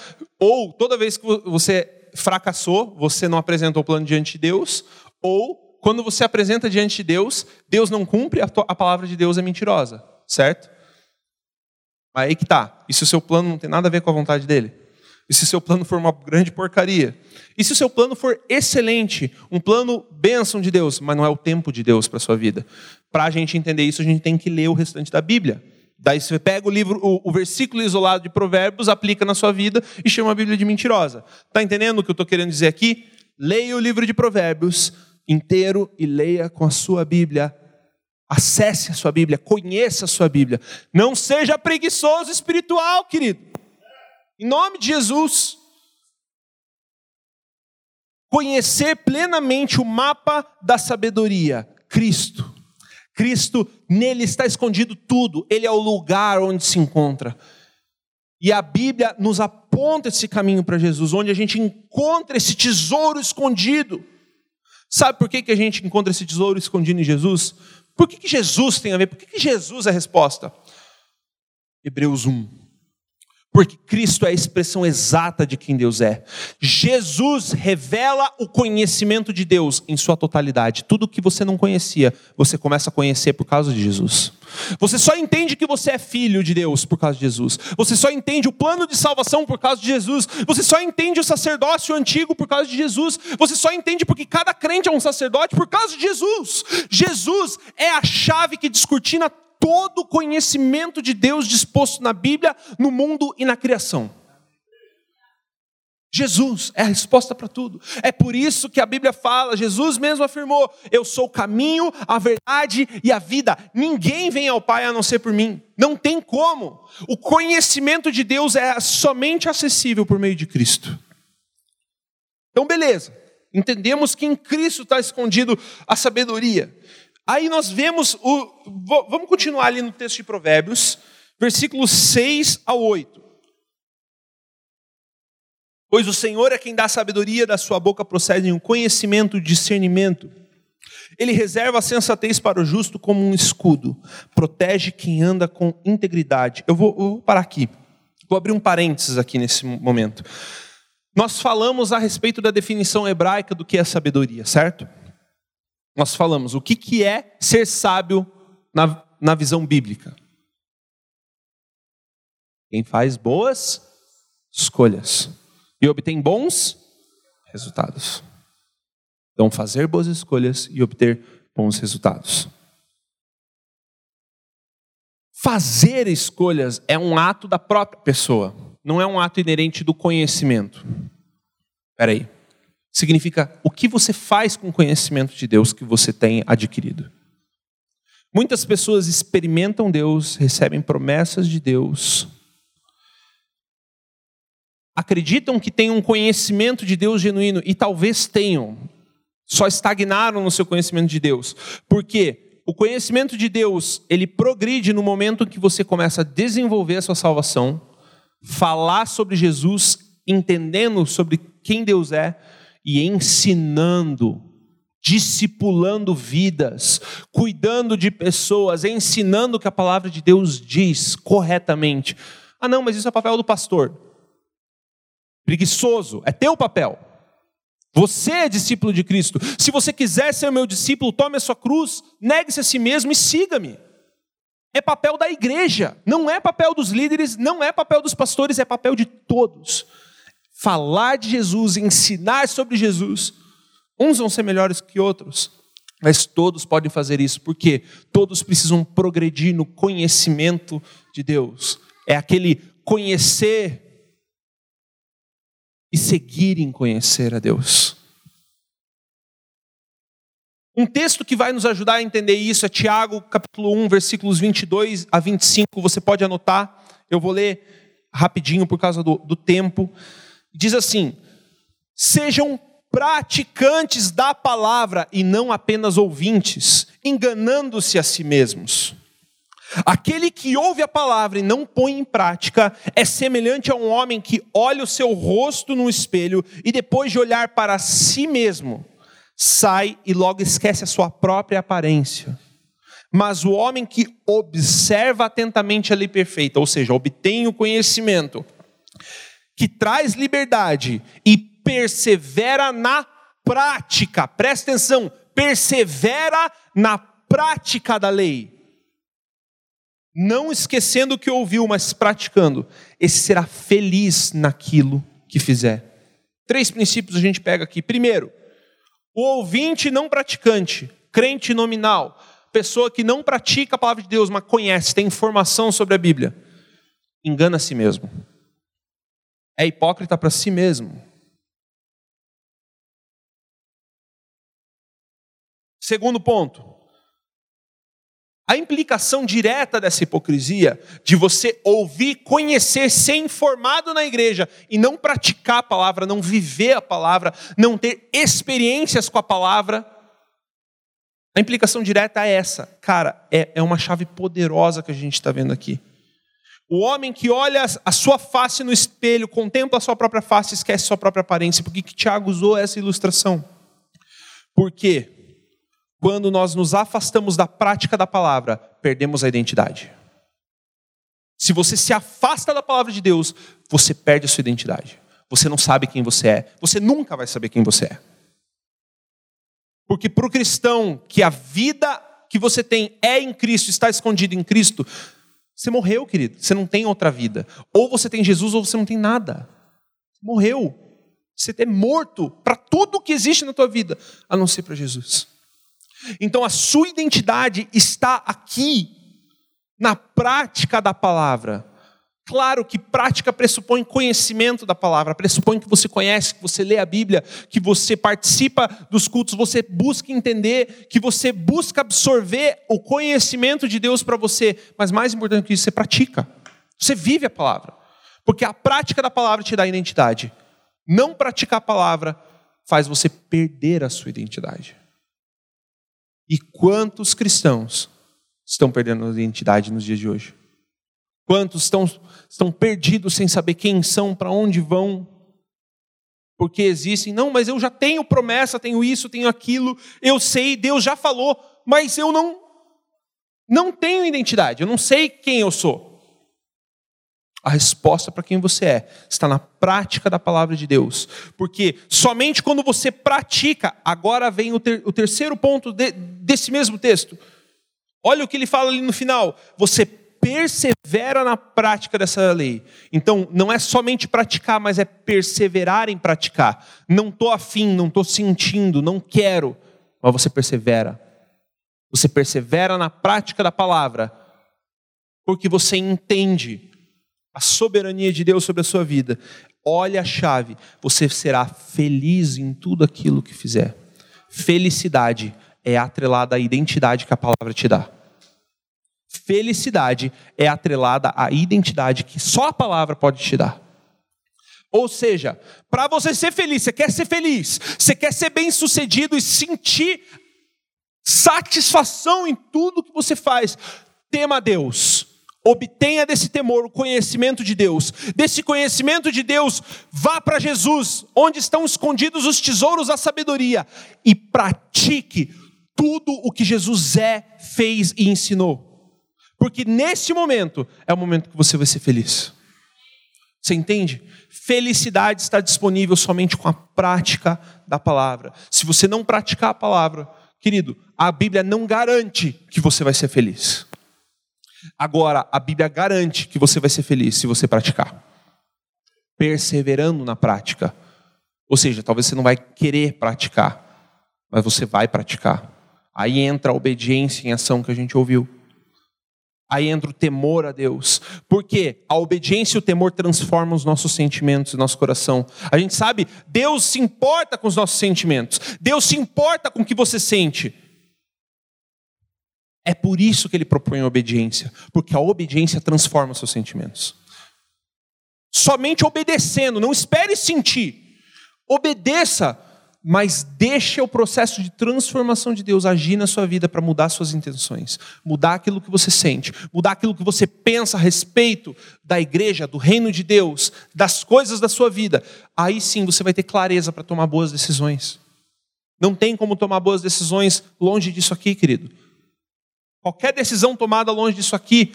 Speaker 2: ou toda vez que você fracassou, você não apresentou o plano diante de Deus, ou quando você apresenta diante de Deus, Deus não cumpre, a, palavra de Deus é mentirosa, certo? Aí que tá. E se o seu plano não tem nada a ver com a vontade dele? E se o seu plano for uma grande porcaria? E se o seu plano for excelente, um plano bênção de Deus, mas não é o tempo de Deus para sua vida? Para a gente entender isso, a gente tem que ler o restante da Bíblia. Daí você pega o livro, o, o, versículo isolado de Provérbios, aplica na sua vida e chama a Bíblia de mentirosa. Está entendendo o que eu estou querendo dizer aqui? Leia o livro de Provérbios inteiro e leia com a sua Bíblia Acesse a sua Bíblia, conheça a sua Bíblia. Não seja preguiçoso espiritual, querido. Em nome de Jesus. Conhecer plenamente o mapa da sabedoria, Cristo. Cristo, nele está escondido tudo, ele é o lugar onde se encontra. E a Bíblia nos aponta esse caminho para Jesus, onde a gente encontra esse tesouro escondido. Sabe por que, que a gente encontra esse tesouro escondido em Jesus? Por que, que Jesus tem a ver? Por que, que Jesus é a resposta? Hebreus 1. Porque Cristo é a expressão exata de quem Deus é. Jesus revela o conhecimento de Deus em sua totalidade. Tudo que você não conhecia, você começa a conhecer por causa de Jesus. Você só entende que você é filho de Deus por causa de Jesus. Você só entende o plano de salvação por causa de Jesus. Você só entende o sacerdócio antigo por causa de Jesus. Você só entende porque cada crente é um sacerdote por causa de Jesus. Jesus é a chave que descortina todo o conhecimento de Deus disposto na Bíblia, no mundo e na criação. Jesus é a resposta para tudo. É por isso que a Bíblia fala, Jesus mesmo afirmou: Eu sou o caminho, a verdade e a vida. Ninguém vem ao Pai a não ser por mim. Não tem como. O conhecimento de Deus é somente acessível por meio de Cristo. Então, beleza. Entendemos que em Cristo está escondido a sabedoria. Aí nós vemos o. Vamos continuar ali no texto de Provérbios, versículos 6 a 8. Pois o Senhor é quem dá sabedoria, da sua boca procedem o conhecimento, o discernimento. Ele reserva a sensatez para o justo como um escudo, protege quem anda com integridade. Eu vou, eu vou parar aqui, vou abrir um parênteses aqui nesse momento. Nós falamos a respeito da definição hebraica do que é sabedoria, certo? Nós falamos o que, que é ser sábio na, na visão bíblica. Quem faz boas escolhas e obtém bons resultados. Então, fazer boas escolhas e obter bons resultados. Fazer escolhas é um ato da própria pessoa, não é um ato inerente do conhecimento. Espera aí significa o que você faz com o conhecimento de Deus que você tem adquirido. Muitas pessoas experimentam Deus, recebem promessas de Deus, acreditam que têm um conhecimento de Deus genuíno e talvez tenham, só estagnaram no seu conhecimento de Deus. Porque o conhecimento de Deus, ele progride no momento que você começa a desenvolver a sua salvação, falar sobre Jesus, entendendo sobre quem Deus é, e ensinando, discipulando vidas, cuidando de pessoas, ensinando o que a palavra de Deus diz corretamente. Ah, não, mas isso é papel do pastor. Preguiçoso, é teu papel. Você é discípulo de Cristo. Se você quiser ser meu discípulo, tome a sua cruz, negue-se a si mesmo e siga-me. É papel da igreja, não é papel dos líderes, não é papel dos pastores, é papel de todos falar de Jesus, ensinar sobre Jesus. Uns vão ser melhores que outros, mas todos podem fazer isso, porque todos precisam progredir no conhecimento de Deus. É aquele conhecer e seguir em conhecer a Deus. Um texto que vai nos ajudar a entender isso é Tiago, capítulo 1, versículos 22 a 25. Você pode anotar, eu vou ler rapidinho por causa do, do tempo diz assim: sejam praticantes da palavra e não apenas ouvintes, enganando-se a si mesmos. Aquele que ouve a palavra e não põe em prática é semelhante a um homem que olha o seu rosto no espelho e depois de olhar para si mesmo, sai e logo esquece a sua própria aparência. Mas o homem que observa atentamente a lei perfeita, ou seja, obtém o conhecimento, que traz liberdade e persevera na prática. Presta atenção, persevera na prática da lei. Não esquecendo o que ouviu, mas praticando. Esse será feliz naquilo que fizer. Três princípios a gente pega aqui. Primeiro, o ouvinte não praticante, crente nominal, pessoa que não pratica a palavra de Deus, mas conhece, tem informação sobre a Bíblia, engana a si mesmo é hipócrita para si mesmo. Segundo ponto. A implicação direta dessa hipocrisia, de você ouvir, conhecer, ser informado na igreja e não praticar a palavra, não viver a palavra, não ter experiências com a palavra, a implicação direta é essa. Cara, é, é uma chave poderosa que a gente está vendo aqui. O homem que olha a sua face no espelho, contempla a sua própria face, esquece sua própria aparência. Por que, que Tiago usou essa ilustração? Porque quando nós nos afastamos da prática da palavra, perdemos a identidade. Se você se afasta da palavra de Deus, você perde a sua identidade. Você não sabe quem você é. Você nunca vai saber quem você é. Porque para o cristão que a vida que você tem é em Cristo, está escondida em Cristo, você morreu, querido. Você não tem outra vida. Ou você tem Jesus ou você não tem nada. Morreu. Você é morto para tudo que existe na tua vida, a não ser para Jesus. Então a sua identidade está aqui, na prática da palavra. Claro que prática pressupõe conhecimento da palavra, pressupõe que você conhece, que você lê a Bíblia, que você participa dos cultos, você busca entender, que você busca absorver o conhecimento de Deus para você, mas mais importante que isso, você pratica. Você vive a palavra. Porque a prática da palavra te dá identidade. Não praticar a palavra faz você perder a sua identidade. E quantos cristãos estão perdendo a identidade nos dias de hoje? Quantos estão, estão perdidos sem saber quem são, para onde vão? Porque existem, não, mas eu já tenho promessa, tenho isso, tenho aquilo, eu sei, Deus já falou, mas eu não não tenho identidade, eu não sei quem eu sou. A resposta para quem você é está na prática da palavra de Deus. Porque somente quando você pratica, agora vem o, ter, o terceiro ponto de, desse mesmo texto. Olha o que ele fala ali no final. Você persevera na prática dessa lei. Então, não é somente praticar, mas é perseverar em praticar. Não estou afim, não estou sentindo, não quero, mas você persevera. Você persevera na prática da palavra, porque você entende a soberania de Deus sobre a sua vida. Olha a chave, você será feliz em tudo aquilo que fizer. Felicidade é atrelada à identidade que a palavra te dá. Felicidade é atrelada à identidade que só a palavra pode te dar. Ou seja, para você ser feliz, você quer ser feliz, você quer ser bem-sucedido e sentir satisfação em tudo que você faz, tema Deus. Obtenha desse temor o conhecimento de Deus. Desse conhecimento de Deus, vá para Jesus, onde estão escondidos os tesouros da sabedoria, e pratique tudo o que Jesus é, fez e ensinou. Porque nesse momento é o momento que você vai ser feliz. Você entende? Felicidade está disponível somente com a prática da palavra. Se você não praticar a palavra, querido, a Bíblia não garante que você vai ser feliz. Agora, a Bíblia garante que você vai ser feliz se você praticar. Perseverando na prática. Ou seja, talvez você não vai querer praticar, mas você vai praticar. Aí entra a obediência em ação que a gente ouviu. Aí entra o temor a Deus. Porque a obediência e o temor transformam os nossos sentimentos e nosso coração. A gente sabe, Deus se importa com os nossos sentimentos. Deus se importa com o que você sente. É por isso que ele propõe a obediência, porque a obediência transforma os seus sentimentos. Somente obedecendo, não espere sentir. Obedeça mas deixe o processo de transformação de Deus agir na sua vida para mudar suas intenções, mudar aquilo que você sente, mudar aquilo que você pensa a respeito da igreja, do reino de Deus, das coisas da sua vida. Aí sim você vai ter clareza para tomar boas decisões. Não tem como tomar boas decisões longe disso aqui, querido. Qualquer decisão tomada longe disso aqui,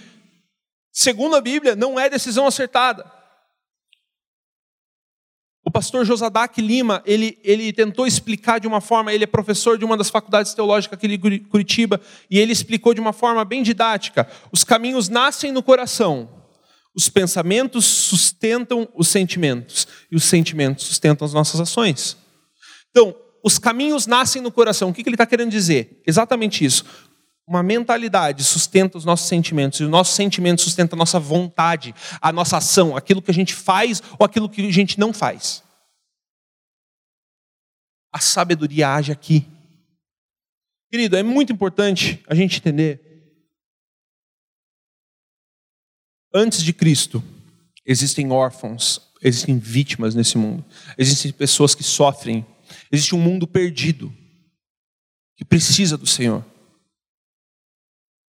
Speaker 2: segundo a Bíblia, não é decisão acertada. O pastor Josadac Lima, ele, ele tentou explicar de uma forma, ele é professor de uma das faculdades teológicas aqui de Curitiba, e ele explicou de uma forma bem didática. Os caminhos nascem no coração, os pensamentos sustentam os sentimentos, e os sentimentos sustentam as nossas ações. Então, os caminhos nascem no coração. O que ele está querendo dizer? Exatamente isso. Uma mentalidade sustenta os nossos sentimentos, e o nosso sentimento sustenta a nossa vontade, a nossa ação, aquilo que a gente faz ou aquilo que a gente não faz. A sabedoria age aqui. Querido, é muito importante a gente entender. Antes de Cristo, existem órfãos, existem vítimas nesse mundo, existem pessoas que sofrem, existe um mundo perdido que precisa do Senhor.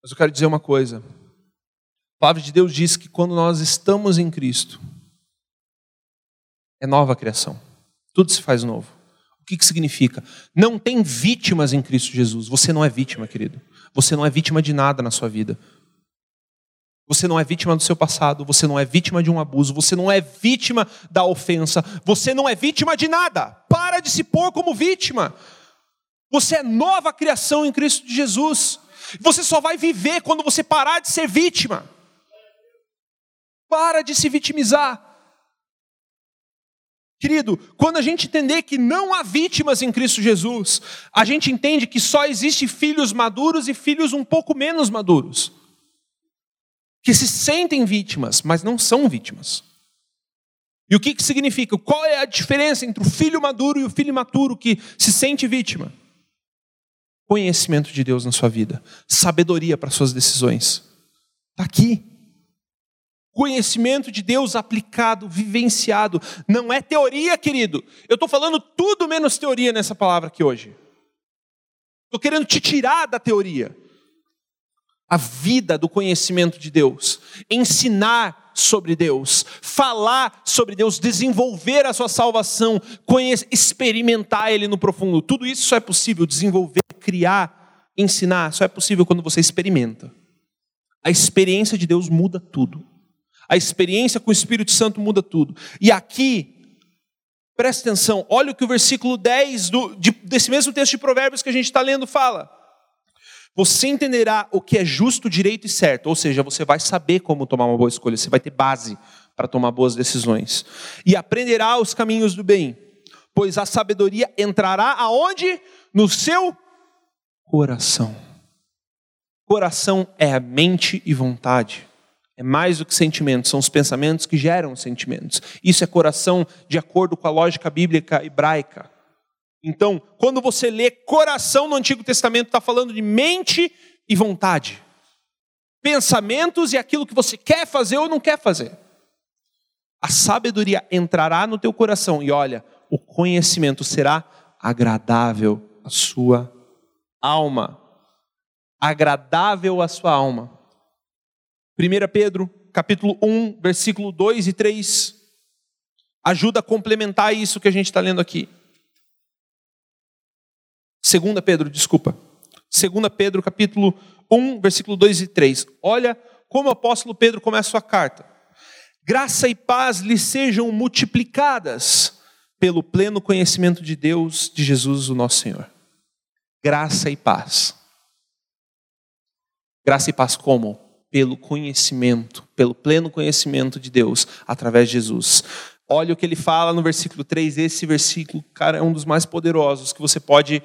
Speaker 2: Mas eu quero dizer uma coisa. A palavra de Deus diz que quando nós estamos em Cristo, é nova criação. Tudo se faz novo. O que, que significa? Não tem vítimas em Cristo Jesus. Você não é vítima, querido. Você não é vítima de nada na sua vida. Você não é vítima do seu passado, você não é vítima de um abuso, você não é vítima da ofensa, você não é vítima de nada. Para de se pôr como vítima. Você é nova criação em Cristo Jesus. Você só vai viver quando você parar de ser vítima. Para de se vitimizar. Querido, quando a gente entender que não há vítimas em Cristo Jesus, a gente entende que só existe filhos maduros e filhos um pouco menos maduros. Que se sentem vítimas, mas não são vítimas. E o que, que significa? Qual é a diferença entre o filho maduro e o filho imaturo que se sente vítima? Conhecimento de Deus na sua vida, sabedoria para suas decisões. Está aqui. Conhecimento de Deus aplicado, vivenciado. Não é teoria, querido. Eu estou falando tudo menos teoria nessa palavra aqui hoje. Estou querendo te tirar da teoria. A vida do conhecimento de Deus. Ensinar sobre Deus. Falar sobre Deus. Desenvolver a sua salvação. Experimentar Ele no profundo. Tudo isso só é possível desenvolver, criar, ensinar. Só é possível quando você experimenta. A experiência de Deus muda tudo. A experiência com o Espírito Santo muda tudo. E aqui, presta atenção, olha o que o versículo 10 do, de, desse mesmo texto de Provérbios que a gente está lendo fala. Você entenderá o que é justo, direito e certo, ou seja, você vai saber como tomar uma boa escolha, você vai ter base para tomar boas decisões. E aprenderá os caminhos do bem, pois a sabedoria entrará aonde? No seu coração. Coração é a mente e vontade. É mais do que sentimentos, são os pensamentos que geram sentimentos. Isso é coração de acordo com a lógica bíblica hebraica. Então, quando você lê coração no Antigo Testamento, está falando de mente e vontade. Pensamentos e aquilo que você quer fazer ou não quer fazer. A sabedoria entrará no teu coração e olha, o conhecimento será agradável à sua alma. Agradável à sua alma. 1 Pedro, capítulo 1, versículo 2 e 3, ajuda a complementar isso que a gente está lendo aqui. 2 Pedro, desculpa. 2 Pedro, capítulo 1, versículo 2 e 3. Olha como o apóstolo Pedro começa a sua carta. Graça e paz lhe sejam multiplicadas pelo pleno conhecimento de Deus, de Jesus, o nosso Senhor. Graça e paz. Graça e paz como? pelo conhecimento, pelo pleno conhecimento de Deus através de Jesus. Olha o que ele fala no versículo 3, esse versículo, cara, é um dos mais poderosos que você pode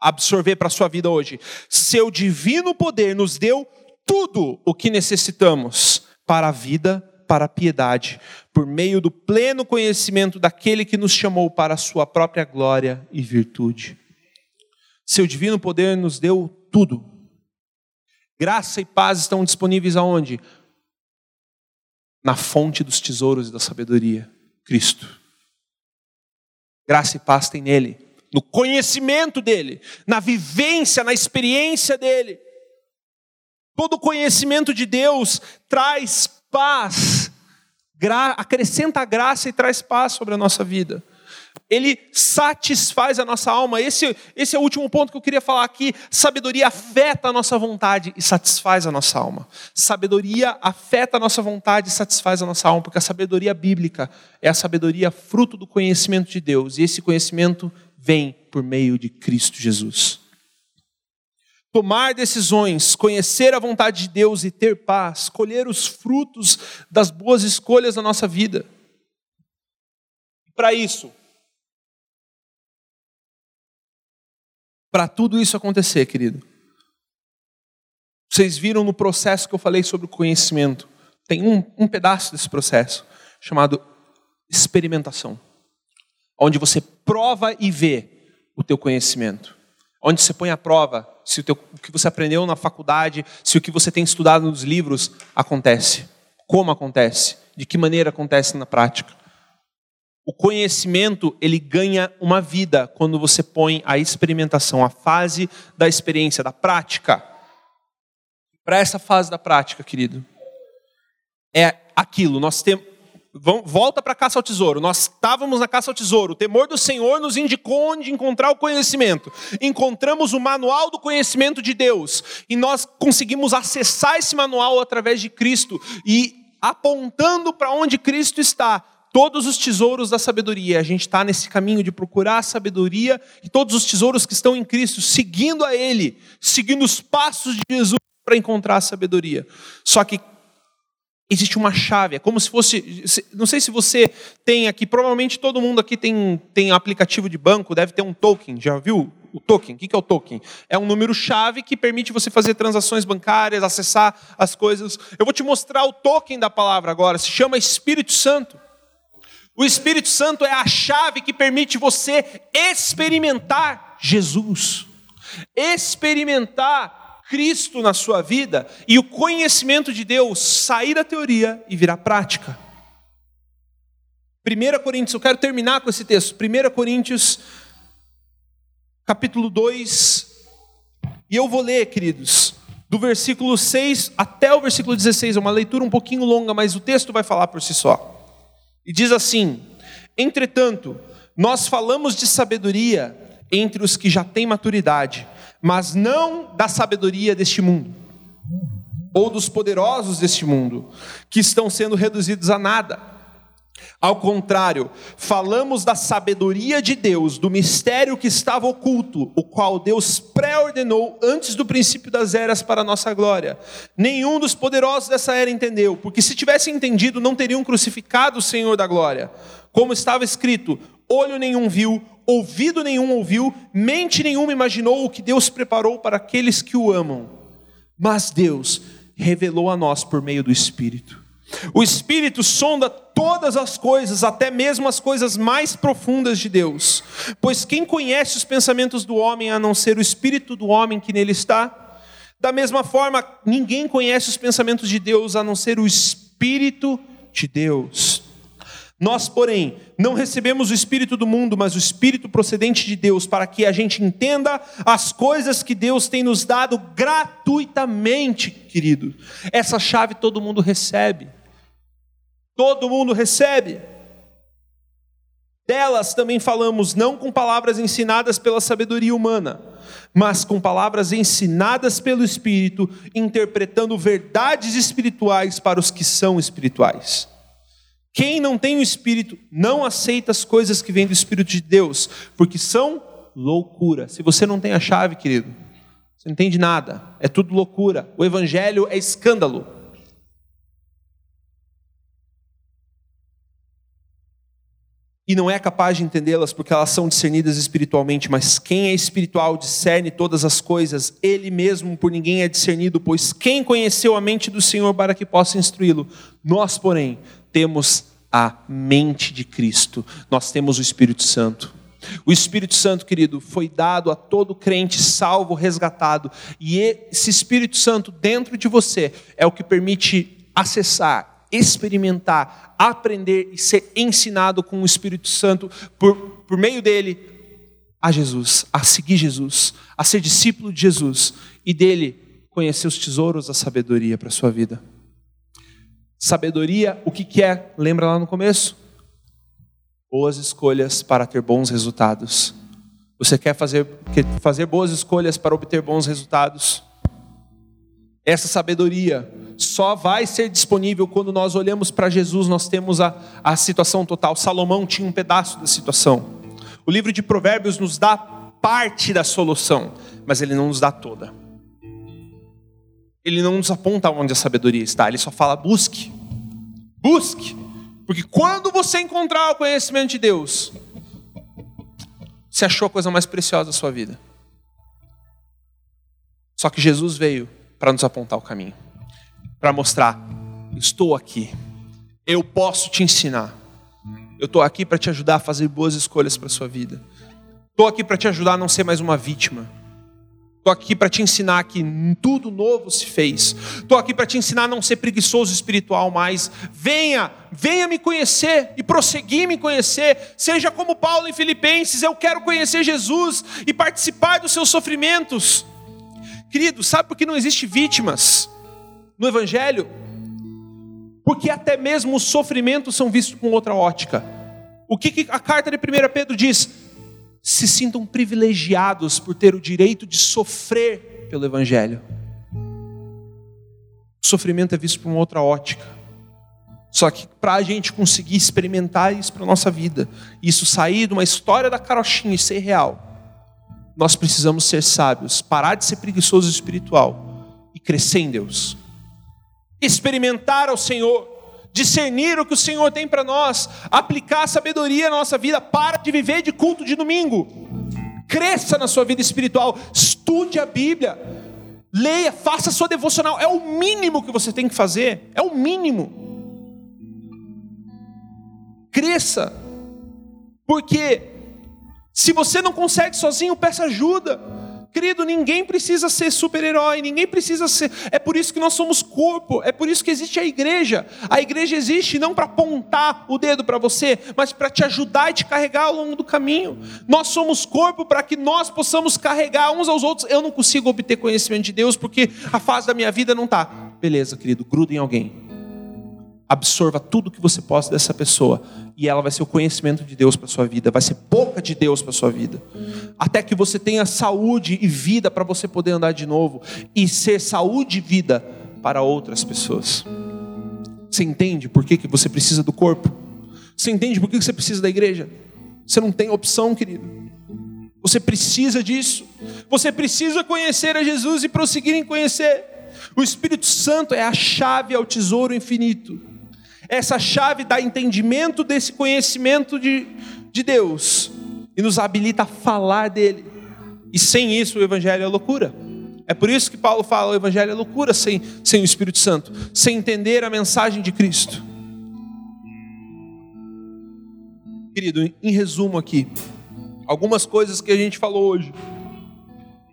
Speaker 2: absorver para a sua vida hoje. Seu divino poder nos deu tudo o que necessitamos para a vida, para a piedade, por meio do pleno conhecimento daquele que nos chamou para a sua própria glória e virtude. Seu divino poder nos deu tudo Graça e paz estão disponíveis aonde? Na fonte dos tesouros e da sabedoria, Cristo. Graça e paz tem nele, no conhecimento dele, na vivência, na experiência dele. Todo conhecimento de Deus traz paz, acrescenta graça e traz paz sobre a nossa vida ele satisfaz a nossa alma. Esse, esse é o último ponto que eu queria falar aqui. Sabedoria afeta a nossa vontade e satisfaz a nossa alma. Sabedoria afeta a nossa vontade e satisfaz a nossa alma, porque a sabedoria bíblica é a sabedoria fruto do conhecimento de Deus, e esse conhecimento vem por meio de Cristo Jesus. Tomar decisões, conhecer a vontade de Deus e ter paz, colher os frutos das boas escolhas da nossa vida. Para isso, para tudo isso acontecer, querido. Vocês viram no processo que eu falei sobre o conhecimento. Tem um, um pedaço desse processo chamado experimentação, onde você prova e vê o teu conhecimento, onde você põe à prova se o, teu, o que você aprendeu na faculdade, se o que você tem estudado nos livros acontece, como acontece, de que maneira acontece na prática. O conhecimento, ele ganha uma vida quando você põe a experimentação, a fase da experiência, da prática. Para essa fase da prática, querido, é aquilo, nós temos volta para a caça ao tesouro. Nós estávamos na caça ao tesouro. O temor do Senhor nos indicou onde encontrar o conhecimento. Encontramos o manual do conhecimento de Deus e nós conseguimos acessar esse manual através de Cristo e apontando para onde Cristo está. Todos os tesouros da sabedoria, a gente está nesse caminho de procurar a sabedoria e todos os tesouros que estão em Cristo, seguindo a Ele, seguindo os passos de Jesus para encontrar a sabedoria. Só que existe uma chave, é como se fosse. Não sei se você tem aqui, provavelmente todo mundo aqui tem, tem aplicativo de banco, deve ter um token, já viu? O token, o que é o token? É um número-chave que permite você fazer transações bancárias, acessar as coisas. Eu vou te mostrar o token da palavra agora, se chama Espírito Santo. O Espírito Santo é a chave que permite você experimentar Jesus, experimentar Cristo na sua vida e o conhecimento de Deus sair da teoria e virar prática. 1 Coríntios, eu quero terminar com esse texto. 1 Coríntios, capítulo 2. E eu vou ler, queridos, do versículo 6 até o versículo 16. É uma leitura um pouquinho longa, mas o texto vai falar por si só. E diz assim: Entretanto, nós falamos de sabedoria entre os que já têm maturidade mas não da sabedoria deste mundo, ou dos poderosos deste mundo, que estão sendo reduzidos a nada. Ao contrário, falamos da sabedoria de Deus, do mistério que estava oculto, o qual Deus pré-ordenou antes do princípio das eras para a nossa glória. Nenhum dos poderosos dessa era entendeu, porque se tivessem entendido, não teriam crucificado o Senhor da glória. Como estava escrito: olho nenhum viu, ouvido nenhum ouviu, mente nenhuma imaginou o que Deus preparou para aqueles que o amam. Mas Deus revelou a nós por meio do Espírito. O Espírito sonda todas as coisas, até mesmo as coisas mais profundas de Deus. Pois quem conhece os pensamentos do homem a não ser o Espírito do homem que nele está? Da mesma forma, ninguém conhece os pensamentos de Deus a não ser o Espírito de Deus. Nós, porém, não recebemos o Espírito do mundo, mas o Espírito procedente de Deus, para que a gente entenda as coisas que Deus tem nos dado gratuitamente, querido. Essa chave todo mundo recebe. Todo mundo recebe. Delas também falamos não com palavras ensinadas pela sabedoria humana, mas com palavras ensinadas pelo Espírito, interpretando verdades espirituais para os que são espirituais. Quem não tem o Espírito não aceita as coisas que vêm do Espírito de Deus, porque são loucura. Se você não tem a chave, querido, você não entende nada, é tudo loucura. O Evangelho é escândalo. E não é capaz de entendê-las porque elas são discernidas espiritualmente, mas quem é espiritual discerne todas as coisas, ele mesmo por ninguém é discernido, pois quem conheceu a mente do Senhor para que possa instruí-lo? Nós, porém, temos a mente de Cristo, nós temos o Espírito Santo. O Espírito Santo, querido, foi dado a todo crente salvo, resgatado, e esse Espírito Santo dentro de você é o que permite acessar, experimentar, aprender e ser ensinado com o Espírito Santo por, por meio dele a Jesus, a seguir Jesus, a ser discípulo de Jesus e dele conhecer os tesouros da sabedoria para a sua vida. Sabedoria, o que, que é? Lembra lá no começo? Boas escolhas para ter bons resultados. Você quer fazer, quer fazer boas escolhas para obter bons resultados? Essa sabedoria só vai ser disponível quando nós olhamos para Jesus, nós temos a, a situação total. Salomão tinha um pedaço da situação. O livro de Provérbios nos dá parte da solução, mas ele não nos dá toda ele não nos aponta onde a sabedoria está, ele só fala busque. Busque. Porque quando você encontrar o conhecimento de Deus, você achou a coisa mais preciosa da sua vida. Só que Jesus veio para nos apontar o caminho, para mostrar: estou aqui, eu posso te ensinar, eu estou aqui para te ajudar a fazer boas escolhas para a sua vida, estou aqui para te ajudar a não ser mais uma vítima Estou aqui para te ensinar que tudo novo se fez. Estou aqui para te ensinar a não ser preguiçoso espiritual mais. Venha, venha me conhecer e prosseguir me conhecer. Seja como Paulo em Filipenses, eu quero conhecer Jesus e participar dos seus sofrimentos. Querido, sabe por que não existe vítimas no Evangelho? porque até mesmo os sofrimentos são vistos com outra ótica. O que, a carta de 1 Pedro diz? Se sintam privilegiados por ter o direito de sofrer pelo Evangelho. O sofrimento é visto por uma outra ótica. Só que para a gente conseguir experimentar isso para a nossa vida, isso sair de uma história da carochinha e ser real, nós precisamos ser sábios, parar de ser preguiçoso espiritual e crescer em Deus. Experimentar ao Senhor, discernir o que o Senhor tem para nós, aplicar sabedoria na nossa vida, para de viver de culto de domingo. Cresça na sua vida espiritual, estude a Bíblia, leia, faça a sua devocional, é o mínimo que você tem que fazer, é o mínimo. Cresça, porque se você não consegue sozinho, peça ajuda. Querido, ninguém precisa ser super-herói, ninguém precisa ser. É por isso que nós somos corpo, é por isso que existe a igreja. A igreja existe não para apontar o dedo para você, mas para te ajudar e te carregar ao longo do caminho. Nós somos corpo para que nós possamos carregar uns aos outros. Eu não consigo obter conhecimento de Deus porque a fase da minha vida não está. Beleza, querido, gruda em alguém absorva tudo que você possa dessa pessoa e ela vai ser o conhecimento de Deus para sua vida, vai ser boca de Deus para sua vida, até que você tenha saúde e vida para você poder andar de novo e ser saúde e vida para outras pessoas. Você entende por que, que você precisa do corpo? Você entende por que, que você precisa da igreja? Você não tem opção, querido. Você precisa disso. Você precisa conhecer a Jesus e prosseguir em conhecer. O Espírito Santo é a chave ao tesouro infinito essa chave dá entendimento desse conhecimento de, de Deus e nos habilita a falar dele. E sem isso o Evangelho é loucura. É por isso que Paulo fala: o Evangelho é loucura sem, sem o Espírito Santo, sem entender a mensagem de Cristo. Querido, em resumo aqui, algumas coisas que a gente falou hoje.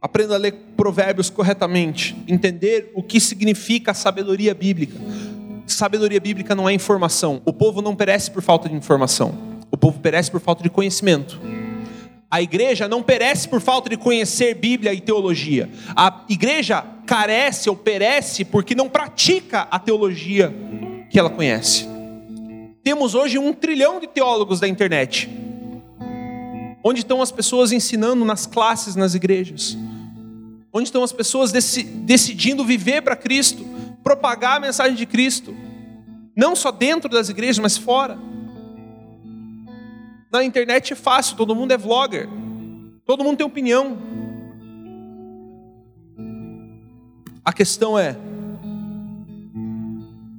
Speaker 2: Aprenda a ler provérbios corretamente, entender o que significa a sabedoria bíblica sabedoria bíblica não é informação. O povo não perece por falta de informação. O povo perece por falta de conhecimento. A igreja não perece por falta de conhecer Bíblia e teologia. A igreja carece ou perece porque não pratica a teologia que ela conhece. Temos hoje um trilhão de teólogos da internet. Onde estão as pessoas ensinando nas classes nas igrejas? Onde estão as pessoas decidindo viver para Cristo? Propagar a mensagem de Cristo, não só dentro das igrejas, mas fora. Na internet é fácil, todo mundo é vlogger, todo mundo tem opinião. A questão é: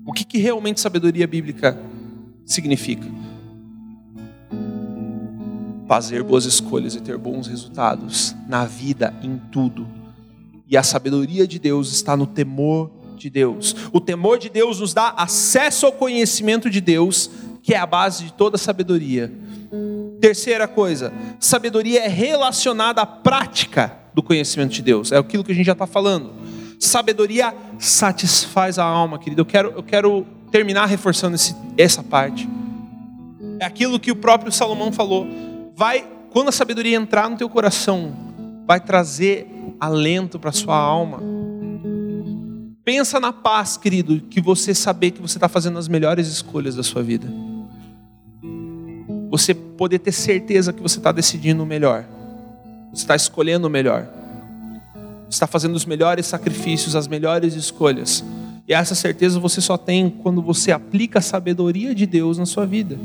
Speaker 2: o que, que realmente sabedoria bíblica significa? Fazer boas escolhas e ter bons resultados na vida, em tudo. E a sabedoria de Deus está no temor de Deus. O temor de Deus nos dá acesso ao conhecimento de Deus, que é a base de toda sabedoria. Terceira coisa, sabedoria é relacionada à prática do conhecimento de Deus. É aquilo que a gente já está falando. Sabedoria satisfaz a alma, querido. Eu quero, eu quero terminar reforçando esse, essa parte. É aquilo que o próprio Salomão falou. Vai, quando a sabedoria entrar no teu coração, vai trazer alento para sua alma Pensa na paz, querido, que você saber que você está fazendo as melhores escolhas da sua vida. Você poder ter certeza que você está decidindo o melhor. Você está escolhendo o melhor. Você está fazendo os melhores sacrifícios, as melhores escolhas. E essa certeza você só tem quando você aplica a sabedoria de Deus na sua vida.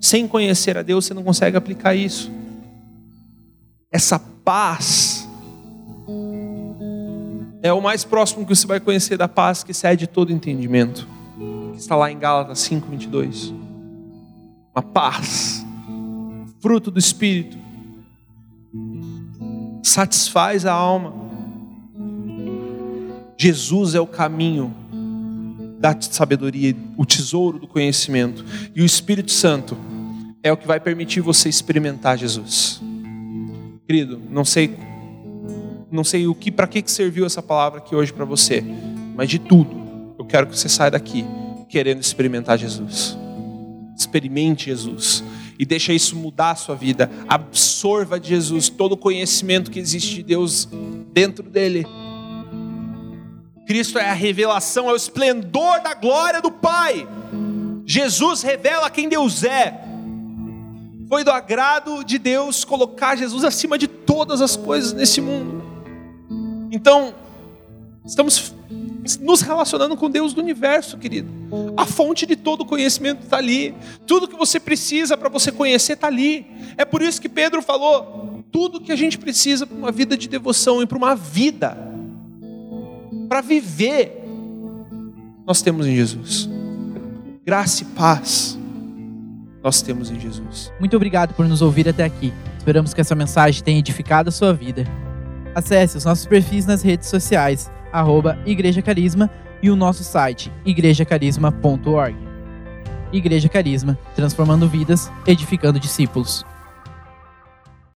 Speaker 2: Sem conhecer a Deus, você não consegue aplicar isso. Essa paz é o mais próximo que você vai conhecer da paz que cede todo entendimento. Que está lá em Gálatas 5:22. Uma paz, fruto do espírito, satisfaz a alma. Jesus é o caminho da sabedoria, o tesouro do conhecimento, e o Espírito Santo é o que vai permitir você experimentar Jesus. Querido, não sei não sei o que para que serviu essa palavra aqui hoje para você, mas de tudo, eu quero que você saia daqui querendo experimentar Jesus. Experimente Jesus e deixa isso mudar a sua vida. Absorva de Jesus todo o conhecimento que existe de Deus dentro dele. Cristo é a revelação, é o esplendor da glória do Pai. Jesus revela quem Deus é. Foi do agrado de Deus colocar Jesus acima de todas as coisas nesse mundo. Então, estamos nos relacionando com Deus do universo, querido. A fonte de todo conhecimento está ali. Tudo que você precisa para você conhecer está ali. É por isso que Pedro falou: tudo que a gente precisa para uma vida de devoção e para uma vida, para viver, nós temos em Jesus. Graça e paz nós temos em Jesus.
Speaker 1: Muito obrigado por nos ouvir até aqui. Esperamos que essa mensagem tenha edificado a sua vida. Acesse os nossos perfis nas redes sociais, arroba Igreja Carisma e o nosso site, igrejacarisma.org. Igreja Carisma, transformando vidas, edificando discípulos.